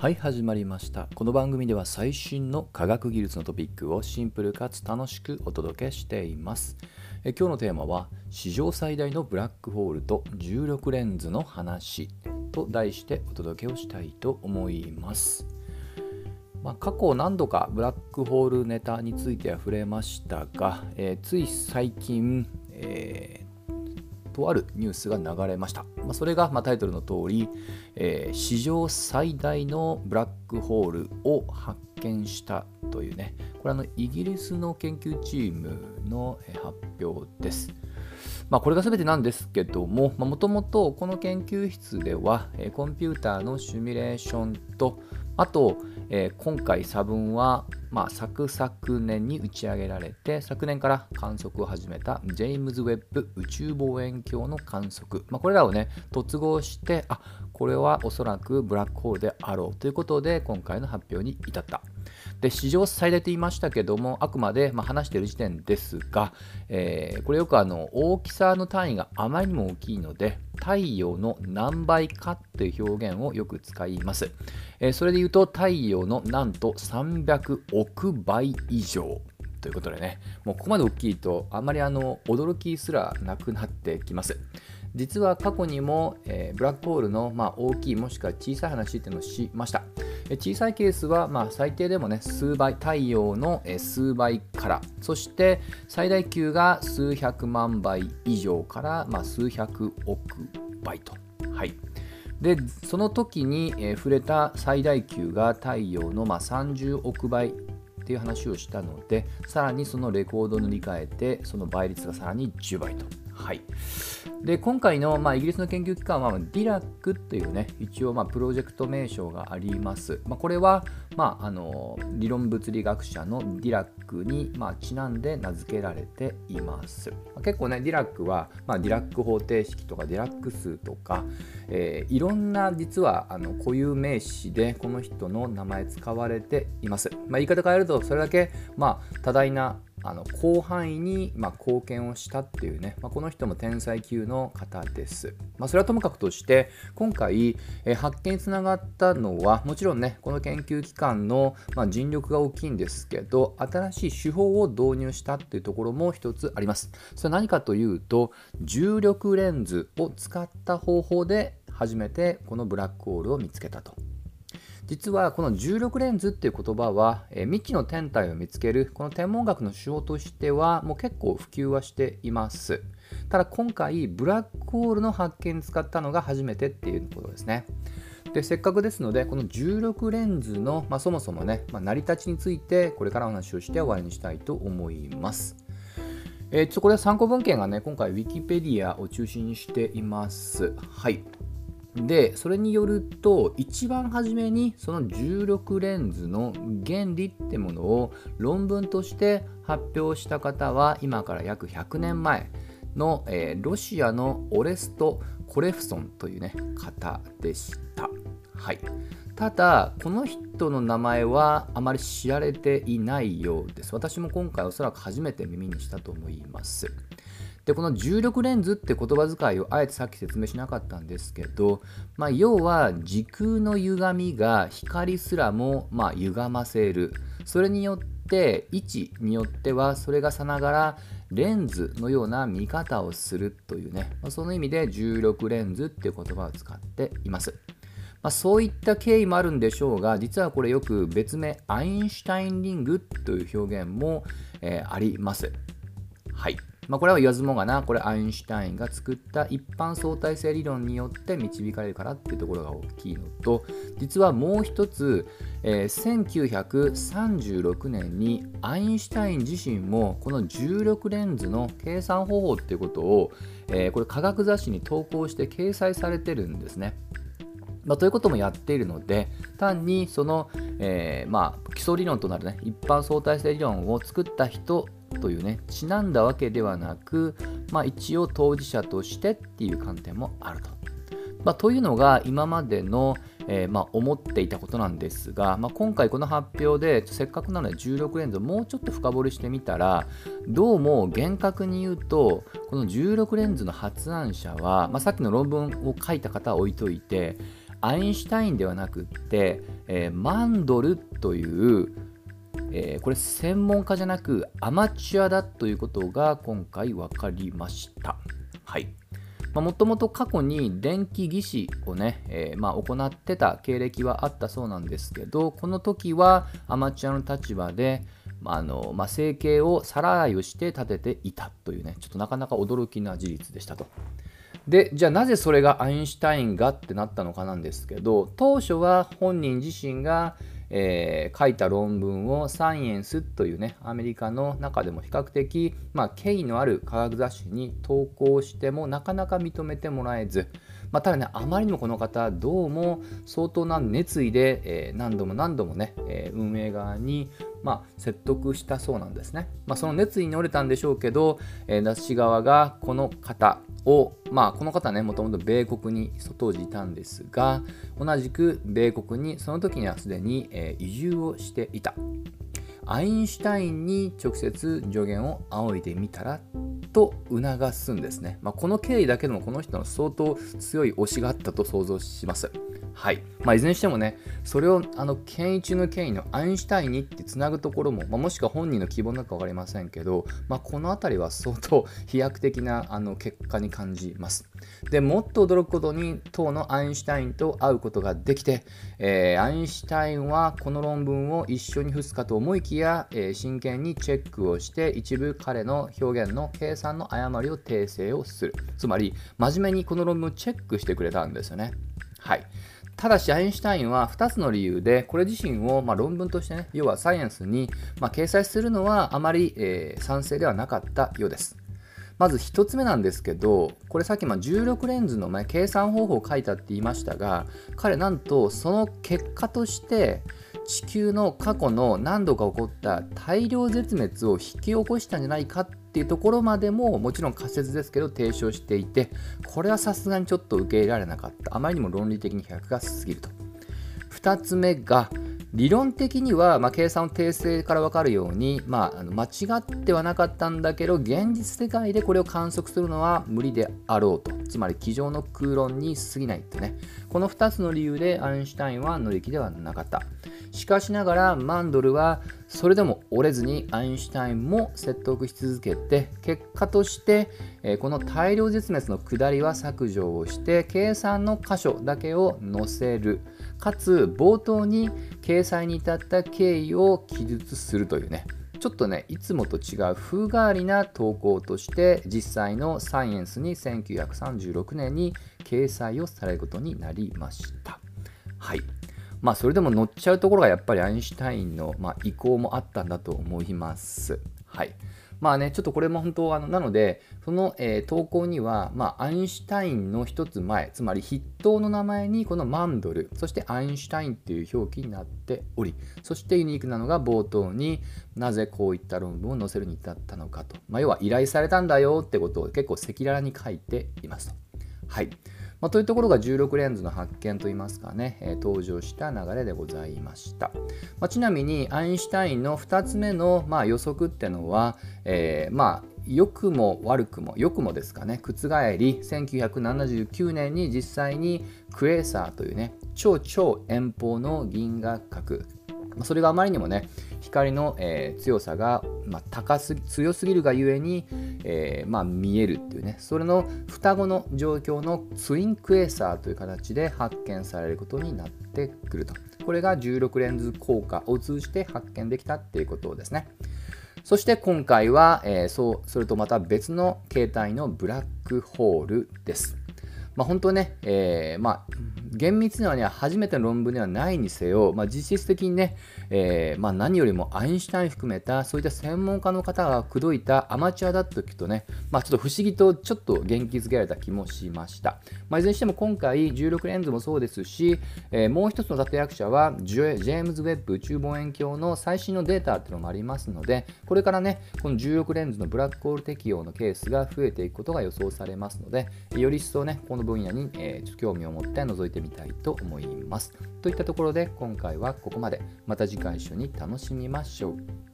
はい始まりました。この番組では最新の科学技術のトピックをシンプルかつ楽しくお届けしています。え今日のテーマは史上最大のブラックホールと重力レンズの話と題してお届けをしたいと思います。まあ、過去何度かブラックホールネタについては触れましたが、えー、つい最近、えとあるニュースが流れました。まあ、それが、まあ、タイトルの通り、えー、史上最大のブラックホールを発見したというね、これあのイギリスの研究チームの発表です。まあ、これが全てなんですけども、もともとこの研究室では、えコンピューターのシミュレーションと、あと、えー、今回差分は、まあ、昨昨年に打ち上げられて昨年から観測を始めたジェイムズ・ウェッブ宇宙望遠鏡の観測、まあ、これらをね突合してあこれはおそらくブラックホールであろうということで今回の発表に至った。で史上最大と言いましたけどもあくまで、まあ、話している時点ですが、えー、これよくあの大きさの単位があまりにも大きいので太陽の何倍かという表現をよく使います、えー、それで言うと太陽のなんと300億倍以上ということでねもうここまで大きいとあまりあの驚きすらなくなってきます。実は過去にも、えー、ブラックホールの、まあ、大きいもしくは小さい話っていうのをしました。小さいケースは、まあ、最低でもね数倍太陽の数倍からそして最大級が数百万倍以上から、まあ、数百億倍と。はいでその時に、え、触れた最大級が太陽の、まあ、30億倍っていう話をしたのでさらにそのレコードを塗り替えてその倍率がさらに10倍と。はい、で今回の、まあ、イギリスの研究機関は、ディラックというね、一応、まあ、プロジェクト名称があります。まあ、これは、まあ、あの理論物理学者のディラックに、まあ、ちなんで名付けられています。ま結構ね、ディラックは、まあ、ディラック方程式とかディラック数とか、えー、いろんな実はあの固有名詞でこの人の名前使われています。まあ、言い方変えると、それだけ、まあ、多大なあの広範囲に、ま、貢献をしたっていうね、まあ、この人も天才級の方です。まあ、それはともかくとして今回、え発見につながったのはもちろんねこの研究機関の、ま、尽力が大きいんですけど新しい手法を導入したっていうところも一つあります。それは何かというと重力レンズを使った方法で初めてこのブラックホールを見つけたと。実はこの重力レンズっていう言葉は、え未知の天体を見つけるこの天文学の手法としてはもう結構普及はしていますただ今回ブラックホールの発見に使ったのが初めてっていうことですねでせっかくですのでこの重力レンズの、まあ、そもそもね、まあ、成り立ちについてこれからお話をして終わりにしたいと思いますえー、ちょっとこれは参考文献がね、今回 Wikipedia を中心にしています。はい。でそれによると一番初めにその重力レンズの原理ってものを論文として発表した方は今から約100年前の、えー、ロシアのオレスト・コレフソンという、ね、方でした。はい、ただこの人の名前はあまり知られていないようです。私も今回おそらく初めて耳にしたと思います。でこの重力レンズって言葉遣いをあえてさっき説明しなかったんですけど、まあ、要は時空の歪みが光すらもま歪ませるそれによって位置によってはそれがさながらレンズのような見方をするというね、まあ、その意味で重力レンズっていう言葉を使っています。まあ、そういった経緯もあるんでしょうが実はこれよく別名アインシュタインリングという表現も、えー、あります。はい。まあ、これは言わずもがな、これアインシュタインが作った一般相対性理論によって導かれるからっていうところが大きいのと、実はもう一つ、えー、1936年にアインシュタイン自身もこの重力レンズの計算方法っていうことを、えー、これ科学雑誌に投稿して掲載されてるんですね。まあ、ということもやっているので単にその、えー、まあ、基礎理論となる、ね、一般相対性理論を作った人というねちなんだわけではなく、まあ、一応当事者としてっていう観点もあると。まあ、というのが今までの、えー、まあ、思っていたことなんですが、まあ、今回この発表でせっかくなので重力レンズをもうちょっと深掘りしてみたらどうも厳格に言うとこの重力レンズの発案者は、まさっきの論文を書いた方は置いといてアインシュタインではなくって、えー、マンドルという、えー、これ専門家じゃなくアマチュアだということが今回分かりました。はい。もともと過去に電気技師をね、えー、まあ、行ってた経歴はあったそうなんですけど、この時はアマチュアの立場で、まあのまあ、生計をさらいをして立てていたというね、ちょっとなかなか驚きな事実でしたと。で、じゃあなぜそれがアインシュタインがってなったのかなんですけど、当初は本人自身がえー、書いた論文をサイエンスというねアメリカの中でも比較的、まあ、権威のある科学雑誌に投稿してもなかなか認めてもらえず、まあ、ただねあまりにもこの方どうも相当な熱意で、えー、何度も何度もね、えー、運営側に、まあ、説得したそうなんですね、まあ、その熱意に乗れたんでしょうけど、えー、雑誌側がこの方を、まあ、この方ねもともと米国に当時いたんですが同じく米国にその時にはすでに、えー、移住をしていた。アインシュタインに直接助言を仰いでみたらと促すんですね、まあ、この経緯だけでもこの人の相当強い推しがあったと想像しますはい。まあ、いずれにしてもね、それをあの権威中の権威のアインシュタインにってつなぐところも、まあ、もしくは本人の希望なのか分かりませんけど、まあ、この辺りは相当飛躍的なあの結果に感じます。でもっと驚くことに、当のアインシュタインと会うことができて、えー、アインシュタインはこの論文を一緒に付すかと思いきや、えー、真剣にチェックをして、一部彼の表現の計算の誤りを訂正をする。つまり、真面目にこの論文をチェックしてくれたんですよね。はい。ただし、アインシュタインは2つの理由で、これ自身をま論文としてね、要はサイエンスにま掲載するのはあまり、え、賛成ではなかったようです。まず1つ目なんですけど、これさっきま16レンズの、計算方法を書いたって言いましたが、彼なんとその結果として、地球の過去の何度か起こった大量絶滅を引き起こしたんじゃないかっていうところまでももちろん仮説ですけど提唱していてこれはさすがにちょっと受け入れられなかった。あまりにも論理的に100が過ぎると。2つ目が理論的には、まあ、計算の訂正から分かるように、まあ、間違ってはなかったんだけど現実世界でこれを観測するのは無理であろうと。つまり机上の空論に過ぎないってね。この2つの理由でアインシュタインは乗り気ではなかった。しかしながらマンドルはそれでも折れずにアインシュタインも説得し続けて結果として、この大量絶滅の下りは削除をして計算の箇所だけを載せる。かつ冒頭に掲載に至った経緯を記述するというね。ちょっとねいつもと違う風変わりな投稿として実際のサイエンスに1936年に掲載をされることになりました。はい。まあそれでも乗っちゃうところがやっぱりアインシュタインの、まあ、意向もあったんだと思います。はい。まあね、ちょっとこれも本当あのなので、その、えー、投稿には、まあ、アインシュタインの一つ前、つまり筆頭の名前にこのマンドル、そしてアインシュタインっていう表記になっており、そしてユニークなのが冒頭になぜこういった論文を載せるに至ったのかと、まあ、要は依頼されたんだよってことを結構赤裸々に書いていますと。はい。まあ、というところが16レンズの発見といいますかね、えー、登場した流れでございました。まあ、ちなみにアインシュタインの2つ目の、まあ、予測ってのは、えー、まあ良くも悪くも良くもですかね覆り1979年に実際にクエーサーというね超超遠方の銀河核まそれがあまりにもね光の、えー、強さが、まあ、高す強すぎるがゆえに、えー、まあ、見えるっていうねそれの双子の状況のツインクエーサーという形で発見されることになってくると。これが16レンズ効果を通じて発見できたっていうことですね。そして今回は、えー、そうそれとまた別の形態のブラックホールです。まあ、本当ね、えー、まあ、厳密にはね、初めての論文ではないにせよ、まあ、実質的にね、えー、まあ、何よりもアインシュタイン含めた、そういった専門家の方が口説いたアマチュアだと聞くとね、まあ、ちょっと不思議とちょっと元気づけられた気もしました。まあ、いずれにしても今回、16レンズもそうですし、えー、もう一つの立役者は、ジェームズ・ウェッブ宇宙望遠鏡の最新のデータっていうのもありますので、これからね、この16レンズのブラックホール適用のケースが増えていくことが予想されますので、より一層ね、この分野に、えー、興味を持って覗いてみたいと思います。といったところで今回はここまで。また次回一緒に楽しみましょう。